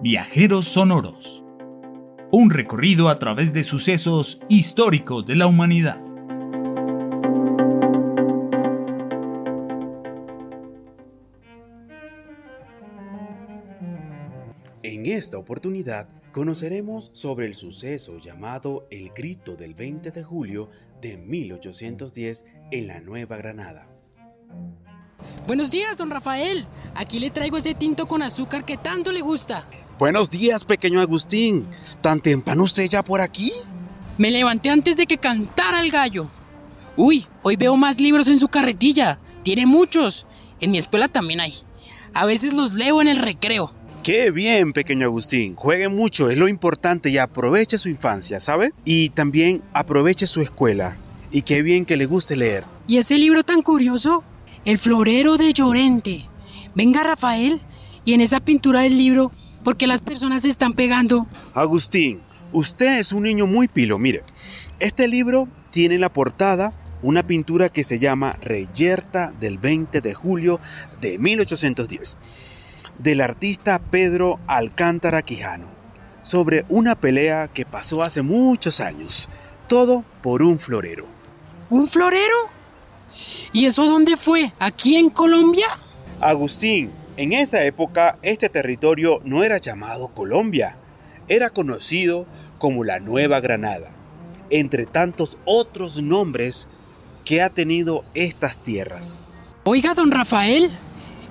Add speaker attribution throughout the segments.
Speaker 1: Viajeros Sonoros. Un recorrido a través de sucesos históricos de la humanidad.
Speaker 2: En esta oportunidad conoceremos sobre el suceso llamado el Grito del 20 de julio de 1810 en la Nueva Granada.
Speaker 3: Buenos días, don Rafael. Aquí le traigo ese tinto con azúcar que tanto le gusta.
Speaker 2: Buenos días, pequeño Agustín. ¿Tan temprano usted ya por aquí?
Speaker 3: Me levanté antes de que cantara el gallo. Uy, hoy veo más libros en su carretilla. Tiene muchos. En mi escuela también hay. A veces los leo en el recreo.
Speaker 2: Qué bien, pequeño Agustín. Juegue mucho, es lo importante y aproveche su infancia, ¿sabe? Y también aproveche su escuela. Y qué bien que le guste leer.
Speaker 3: ¿Y ese libro tan curioso? El florero de Llorente. Venga, Rafael. Y en esa pintura del libro, ¿por qué las personas se están pegando?
Speaker 2: Agustín, usted es un niño muy pilo. Mire, este libro tiene en la portada una pintura que se llama Reyerta del 20 de julio de 1810 del artista Pedro Alcántara Quijano sobre una pelea que pasó hace muchos años, todo por un florero.
Speaker 3: ¿Un florero? ¿Y eso dónde fue? ¿Aquí en Colombia?
Speaker 2: Agustín, en esa época este territorio no era llamado Colombia, era conocido como la Nueva Granada, entre tantos otros nombres que ha tenido estas tierras.
Speaker 3: Oiga, don Rafael,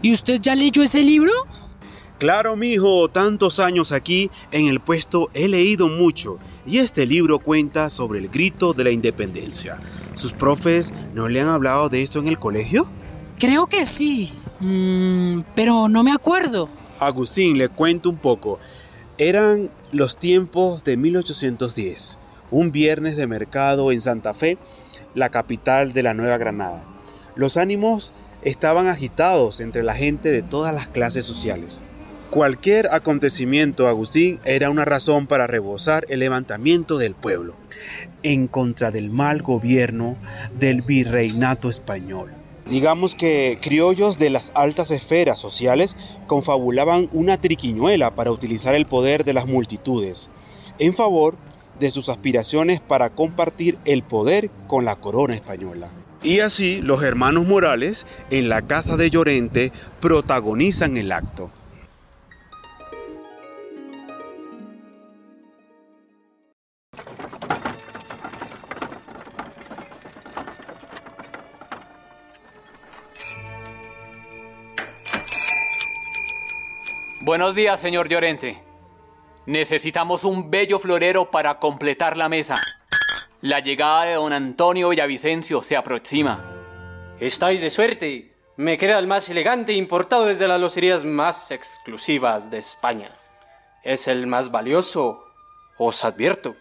Speaker 3: ¿y usted ya leyó ese libro?
Speaker 2: Claro, mijo, tantos años aquí en el puesto he leído mucho y este libro cuenta sobre el grito de la independencia. ¿Sus profes no le han hablado de esto en el colegio?
Speaker 3: Creo que sí, mm, pero no me acuerdo.
Speaker 2: Agustín, le cuento un poco. Eran los tiempos de 1810, un viernes de mercado en Santa Fe, la capital de la Nueva Granada. Los ánimos estaban agitados entre la gente de todas las clases sociales. Cualquier acontecimiento, Agustín, era una razón para rebosar el levantamiento del pueblo en contra del mal gobierno del virreinato español. Digamos que criollos de las altas esferas sociales confabulaban una triquiñuela para utilizar el poder de las multitudes en favor de sus aspiraciones para compartir el poder con la corona española. Y así los hermanos Morales en la casa de Llorente protagonizan el acto.
Speaker 4: Buenos días, señor Llorente. Necesitamos un bello florero para completar la mesa. La llegada de don Antonio Villavicencio se aproxima.
Speaker 5: Estáis de suerte. Me queda el más elegante importado desde las locerías más exclusivas de España. Es el más valioso, os advierto.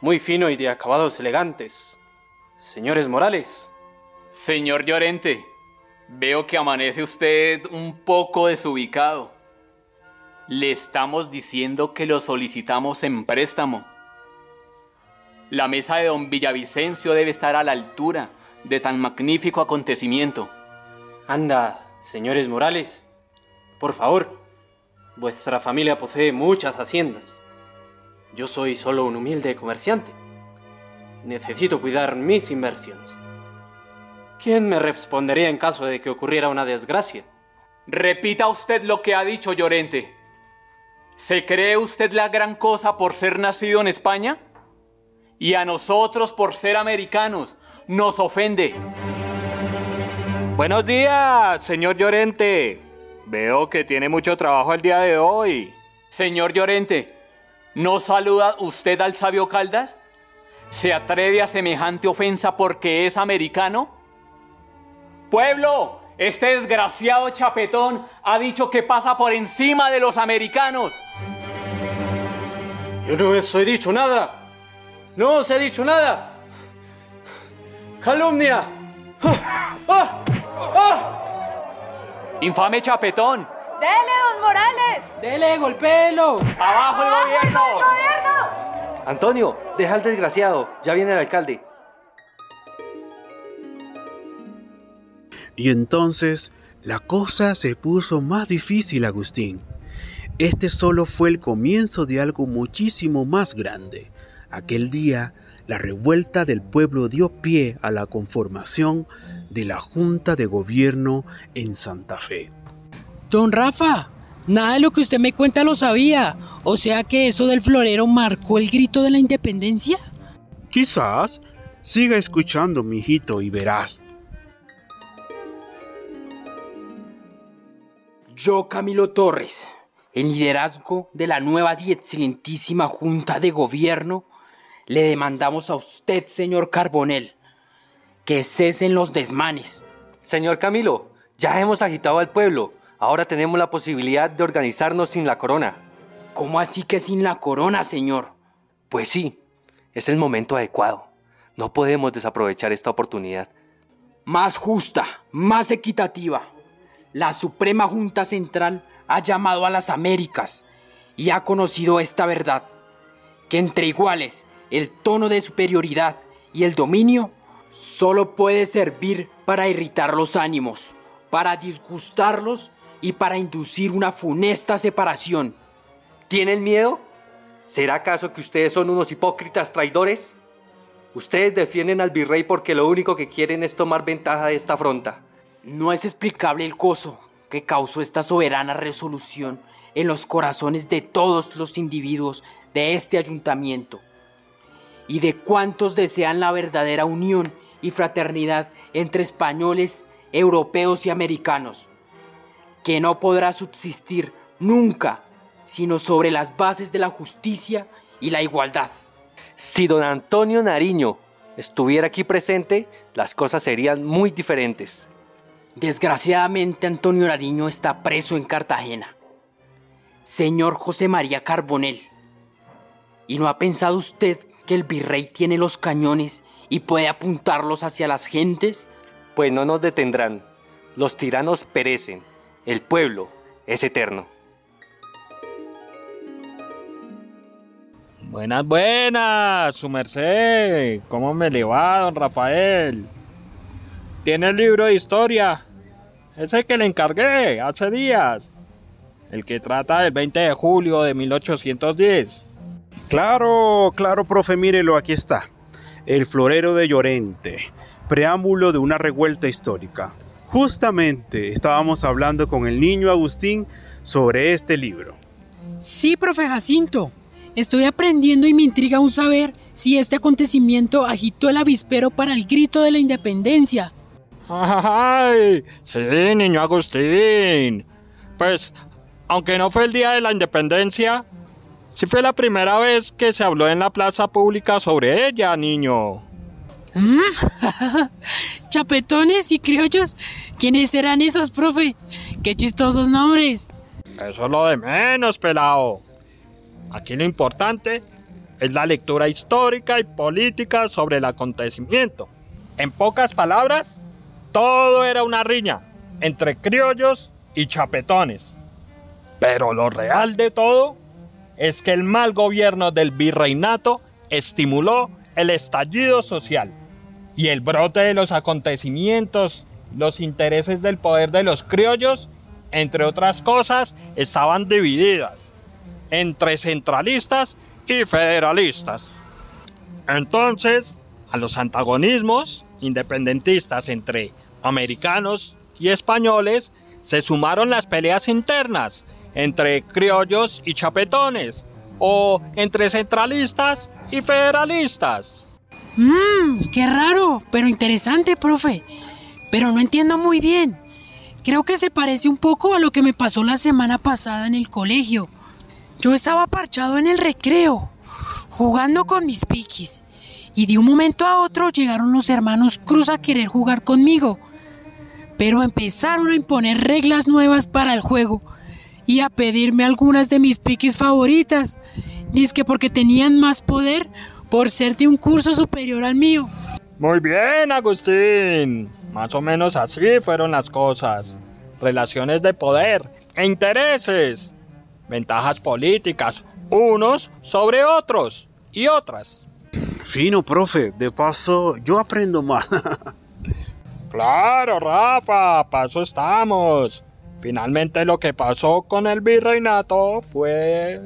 Speaker 5: Muy fino y de acabados elegantes. Señores Morales.
Speaker 4: Señor Llorente, veo que amanece usted un poco desubicado. Le estamos diciendo que lo solicitamos en préstamo. La mesa de don Villavicencio debe estar a la altura de tan magnífico acontecimiento.
Speaker 5: Anda, señores Morales, por favor, vuestra familia posee muchas haciendas. Yo soy solo un humilde comerciante. Necesito cuidar mis inversiones. ¿Quién me respondería en caso de que ocurriera una desgracia?
Speaker 4: Repita usted lo que ha dicho Llorente. ¿Se cree usted la gran cosa por ser nacido en España? Y a nosotros por ser americanos nos ofende.
Speaker 6: Buenos días, señor Llorente. Veo que tiene mucho trabajo el día de hoy.
Speaker 4: Señor Llorente, ¿no saluda usted al sabio Caldas? ¿Se atreve a semejante ofensa porque es americano? Pueblo, este desgraciado chapetón ha dicho que pasa por encima de los americanos.
Speaker 5: Yo no os he dicho nada. No os he dicho nada. Calumnia. ¡Ah! ¡Ah! ¡Ah!
Speaker 4: Infame chapetón.
Speaker 7: ¡Dele, don Morales!
Speaker 3: ¡Dele, golpelo!
Speaker 4: ¡Abajo el gobierno!
Speaker 7: ¡Gobierno!
Speaker 5: Antonio, deja al desgraciado. Ya viene el alcalde.
Speaker 2: Y entonces la cosa se puso más difícil, Agustín. Este solo fue el comienzo de algo muchísimo más grande. Aquel día, la revuelta del pueblo dio pie a la conformación de la Junta de Gobierno en Santa Fe.
Speaker 8: Don Rafa, nada de lo que usted me cuenta lo sabía. O sea que eso del florero marcó el grito de la independencia.
Speaker 2: Quizás siga escuchando, mijito, y verás.
Speaker 8: Yo, Camilo Torres, en liderazgo de la nueva y excelentísima Junta de Gobierno, le demandamos a usted, señor Carbonel, que cesen los desmanes.
Speaker 7: Señor Camilo, ya hemos agitado al pueblo. Ahora tenemos la posibilidad de organizarnos sin la corona.
Speaker 8: ¿Cómo así que sin la corona, señor?
Speaker 7: Pues sí, es el momento adecuado. No podemos desaprovechar esta oportunidad.
Speaker 8: Más justa, más equitativa. La Suprema Junta Central ha llamado a las Américas y ha conocido esta verdad, que entre iguales el tono de superioridad y el dominio solo puede servir para irritar los ánimos, para disgustarlos y para inducir una funesta separación.
Speaker 7: ¿Tienen miedo? ¿Será acaso que ustedes son unos hipócritas traidores? Ustedes defienden al virrey porque lo único que quieren es tomar ventaja de esta afronta.
Speaker 8: No es explicable el gozo que causó esta soberana resolución en los corazones de todos los individuos de este ayuntamiento y de cuantos desean la verdadera unión y fraternidad entre españoles, europeos y americanos, que no podrá subsistir nunca sino sobre las bases de la justicia y la igualdad.
Speaker 7: Si don Antonio Nariño estuviera aquí presente, las cosas serían muy diferentes.
Speaker 8: Desgraciadamente Antonio Nariño está preso en Cartagena. Señor José María Carbonel, ¿y no ha pensado usted que el virrey tiene los cañones y puede apuntarlos hacia las gentes?
Speaker 7: Pues no nos detendrán. Los tiranos perecen. El pueblo es eterno.
Speaker 6: Buenas, buenas, su merced. ¿Cómo me le va, don Rafael? ¿Tiene el libro de historia? Ese que le encargué hace días. El que trata del 20 de julio de 1810.
Speaker 2: Claro, claro, profe, mírelo, aquí está. El florero de Llorente, preámbulo de una revuelta histórica. Justamente estábamos hablando con el niño Agustín sobre este libro.
Speaker 8: Sí, profe Jacinto. Estoy aprendiendo y me intriga aún saber si este acontecimiento agitó el avispero para el grito de la independencia.
Speaker 6: ¡Ay! Sí, niño Agustín. Pues, aunque no fue el día de la independencia, sí fue la primera vez que se habló en la plaza pública sobre ella, niño.
Speaker 8: Chapetones y criollos. ¿Quiénes serán esos, profe? ¡Qué chistosos nombres!
Speaker 6: Eso es lo de menos, pelado. Aquí lo importante es la lectura histórica y política sobre el acontecimiento. En pocas palabras, todo era una riña entre criollos y chapetones. Pero lo real de todo es que el mal gobierno del virreinato estimuló el estallido social y el brote de los acontecimientos, los intereses del poder de los criollos, entre otras cosas, estaban divididas entre centralistas y federalistas. Entonces, a los antagonismos independentistas entre americanos y españoles se sumaron las peleas internas entre criollos y chapetones o entre centralistas y federalistas.
Speaker 8: Mmm, qué raro, pero interesante, profe. Pero no entiendo muy bien. Creo que se parece un poco a lo que me pasó la semana pasada en el colegio. Yo estaba parchado en el recreo, jugando con mis piquis, y de un momento a otro llegaron los hermanos Cruz a querer jugar conmigo. Pero empezaron a imponer reglas nuevas para el juego y a pedirme algunas de mis piquis favoritas. Dice que porque tenían más poder por ser de un curso superior al mío.
Speaker 6: Muy bien, Agustín. Más o menos así fueron las cosas. Relaciones de poder e intereses ventajas políticas, unos sobre otros y otras.
Speaker 2: Fino, profe, de paso yo aprendo más.
Speaker 6: claro, Rafa, paso estamos. Finalmente lo que pasó con el virreinato fue...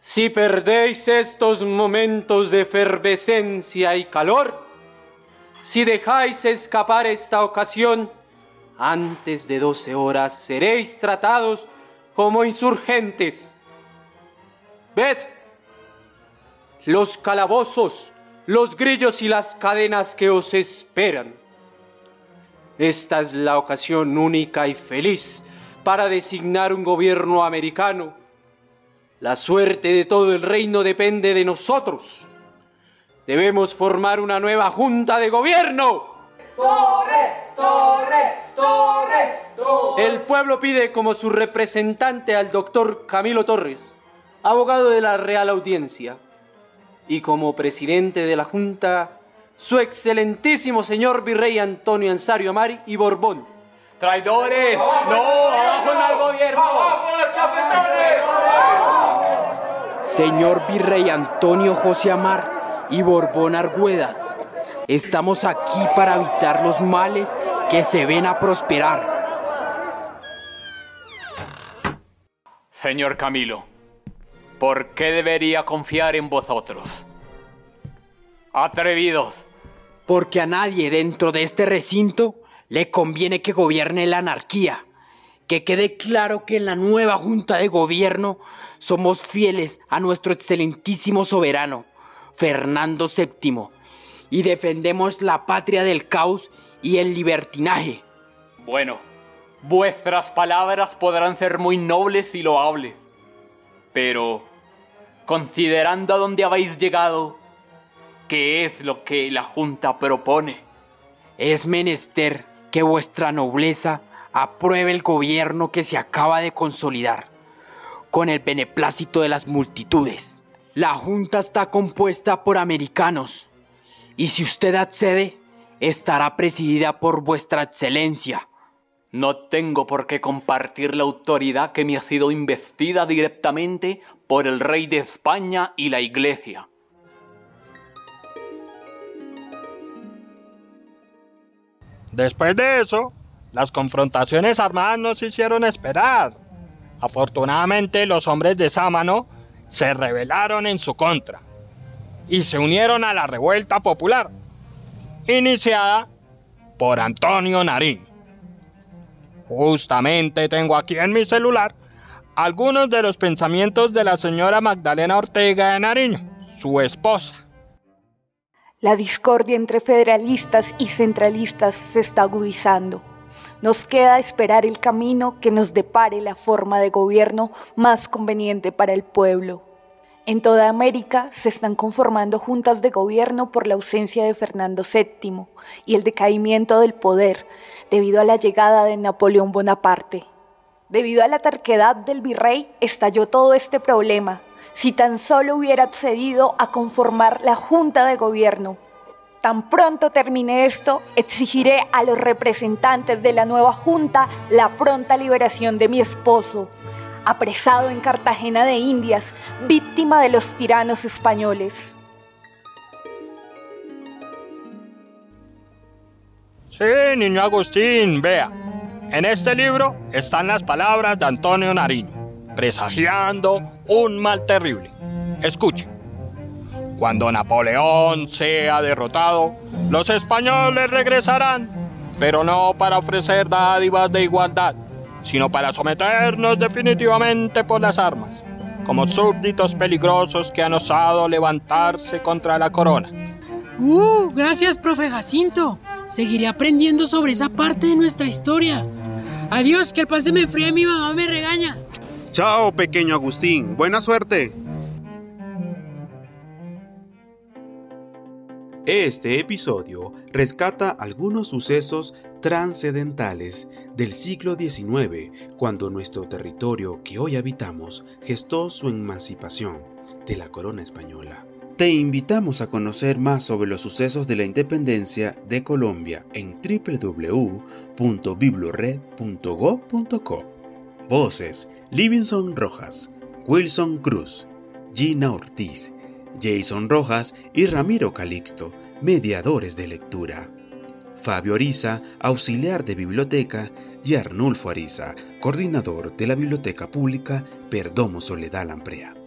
Speaker 5: Si perdéis estos momentos de efervescencia y calor, si dejáis escapar esta ocasión, antes de doce horas seréis tratados como insurgentes. Ved, los calabozos, los grillos y las cadenas que os esperan. Esta es la ocasión única y feliz para designar un gobierno americano. La suerte de todo el reino depende de nosotros. Debemos formar una nueva junta de gobierno. Torres, Torres, Torres, Torres. El pueblo pide como su representante al doctor Camilo Torres, abogado de la Real Audiencia y como presidente de la Junta, su excelentísimo señor virrey Antonio Ansario Amari y Borbón.
Speaker 4: ¡Traidores! ¡No! ¡Abajo el gobierno! ¡Abajo los chapetones!
Speaker 8: Señor virrey Antonio José Amar y Borbón Argüedas, estamos aquí para evitar los males que se ven a prosperar.
Speaker 4: Señor Camilo, ¿Por qué debería confiar en vosotros? Atrevidos.
Speaker 8: Porque a nadie dentro de este recinto le conviene que gobierne la anarquía. Que quede claro que en la nueva Junta de Gobierno somos fieles a nuestro excelentísimo soberano, Fernando VII, y defendemos la patria del caos y el libertinaje.
Speaker 4: Bueno, vuestras palabras podrán ser muy nobles y loables, pero considerando a dónde habéis llegado, ¿qué es lo que la Junta propone?
Speaker 8: Es menester que vuestra nobleza apruebe el gobierno que se acaba de consolidar, con el beneplácito de las multitudes. La Junta está compuesta por americanos, y si usted accede, estará presidida por vuestra excelencia.
Speaker 4: No tengo por qué compartir la autoridad que me ha sido investida directamente por el rey de España y la iglesia.
Speaker 6: Después de eso, las confrontaciones armadas no se hicieron esperar. Afortunadamente los hombres de Sámano se rebelaron en su contra y se unieron a la revuelta popular, iniciada por Antonio Narín. Justamente tengo aquí en mi celular algunos de los pensamientos de la señora Magdalena Ortega de Nariño, su esposa.
Speaker 9: La discordia entre federalistas y centralistas se está agudizando. Nos queda esperar el camino que nos depare la forma de gobierno más conveniente para el pueblo. En toda América se están conformando juntas de gobierno por la ausencia de Fernando VII y el decaimiento del poder debido a la llegada de Napoleón Bonaparte. Debido a la terquedad del virrey, estalló todo este problema. Si tan solo hubiera accedido a conformar la Junta de Gobierno. Tan pronto termine esto, exigiré a los representantes de la nueva Junta la pronta liberación de mi esposo, apresado en Cartagena de Indias, víctima de los tiranos españoles.
Speaker 6: Sí, niño Agustín, vea. En este libro están las palabras de Antonio Nariño, presagiando un mal terrible. Escuche. Cuando Napoleón sea derrotado, los españoles regresarán, pero no para ofrecer dádivas de igualdad, sino para someternos definitivamente por las armas, como súbditos peligrosos que han osado levantarse contra la corona.
Speaker 3: ¡Uh! Gracias, profe Jacinto. Seguiré aprendiendo sobre esa parte de nuestra historia. Adiós, que el pan se me fría y mi mamá me regaña.
Speaker 2: Chao, pequeño Agustín. Buena suerte. Este episodio rescata algunos sucesos transcendentales del siglo XIX, cuando nuestro territorio que hoy habitamos gestó su emancipación de la corona española. Te invitamos a conocer más sobre los sucesos de la independencia de Colombia en www.biblored.go.co. Voces: Livingston Rojas, Wilson Cruz, Gina Ortiz, Jason Rojas y Ramiro Calixto, mediadores de lectura. Fabio Ariza, auxiliar de biblioteca, y Arnulfo Ariza, coordinador de la Biblioteca Pública Perdomo Soledad Lamprea.